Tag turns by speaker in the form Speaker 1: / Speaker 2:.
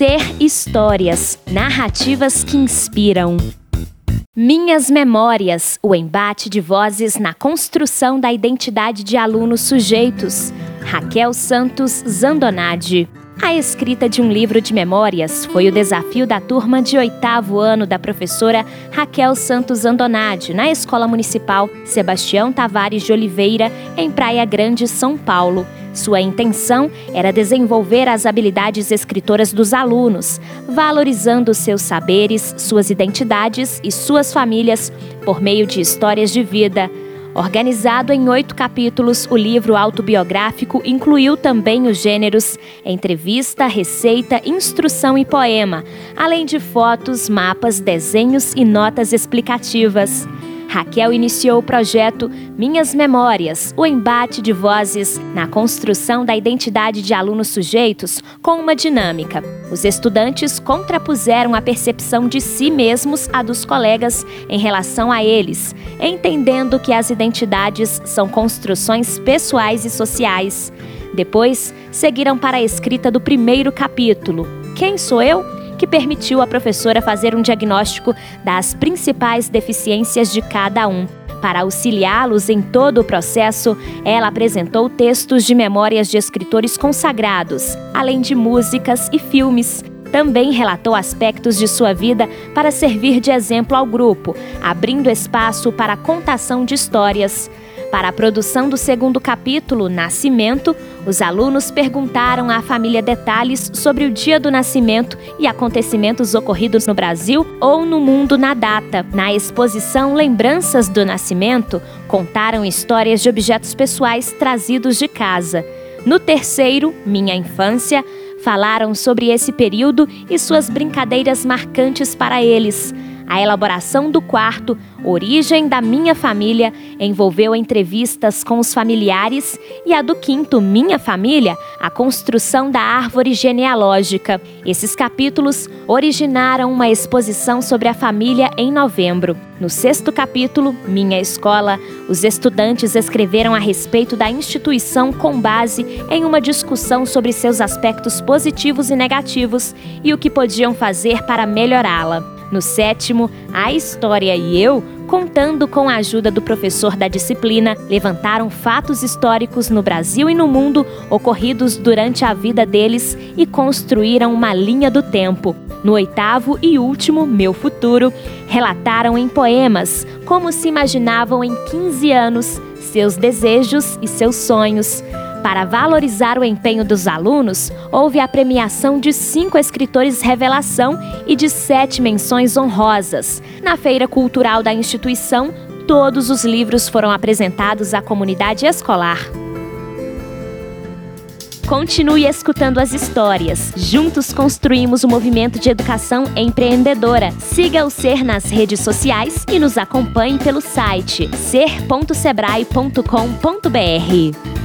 Speaker 1: Ser histórias, narrativas que inspiram. Minhas Memórias, o embate de vozes na construção da identidade de alunos sujeitos. Raquel Santos Zandonade. A escrita de um livro de memórias foi o desafio da turma de oitavo ano da professora Raquel Santos Andonade, na Escola Municipal Sebastião Tavares de Oliveira, em Praia Grande, São Paulo. Sua intenção era desenvolver as habilidades escritoras dos alunos, valorizando seus saberes, suas identidades e suas famílias por meio de histórias de vida. Organizado em oito capítulos, o livro autobiográfico incluiu também os gêneros entrevista, receita, instrução e poema, além de fotos, mapas, desenhos e notas explicativas. Raquel iniciou o projeto Minhas Memórias, o embate de vozes na construção da identidade de alunos sujeitos com uma dinâmica. Os estudantes contrapuseram a percepção de si mesmos à dos colegas em relação a eles, entendendo que as identidades são construções pessoais e sociais. Depois, seguiram para a escrita do primeiro capítulo, Quem sou eu? Que permitiu à professora fazer um diagnóstico das principais deficiências de cada um. Para auxiliá-los em todo o processo, ela apresentou textos de memórias de escritores consagrados, além de músicas e filmes. Também relatou aspectos de sua vida para servir de exemplo ao grupo, abrindo espaço para a contação de histórias. Para a produção do segundo capítulo, Nascimento, os alunos perguntaram à família detalhes sobre o dia do nascimento e acontecimentos ocorridos no Brasil ou no mundo na data. Na exposição Lembranças do Nascimento, contaram histórias de objetos pessoais trazidos de casa. No terceiro, Minha Infância, falaram sobre esse período e suas brincadeiras marcantes para eles. A elaboração do quarto, Origem da Minha Família, envolveu entrevistas com os familiares e a do quinto, Minha Família, a construção da árvore genealógica. Esses capítulos originaram uma exposição sobre a família em novembro. No sexto capítulo, Minha Escola, os estudantes escreveram a respeito da instituição com base em uma discussão sobre seus aspectos positivos e negativos e o que podiam fazer para melhorá-la. No sétimo, a história e eu, contando com a ajuda do professor da disciplina, levantaram fatos históricos no Brasil e no mundo ocorridos durante a vida deles e construíram uma linha do tempo. No oitavo e último, Meu Futuro, relataram em poemas como se imaginavam em 15 anos, seus desejos e seus sonhos. Para valorizar o empenho dos alunos, houve a premiação de cinco escritores revelação e de sete menções honrosas. Na Feira Cultural da instituição, todos os livros foram apresentados à comunidade escolar. Continue escutando as histórias. Juntos construímos o movimento de educação empreendedora. Siga o Ser nas redes sociais e nos acompanhe pelo site ser.sebrae.com.br.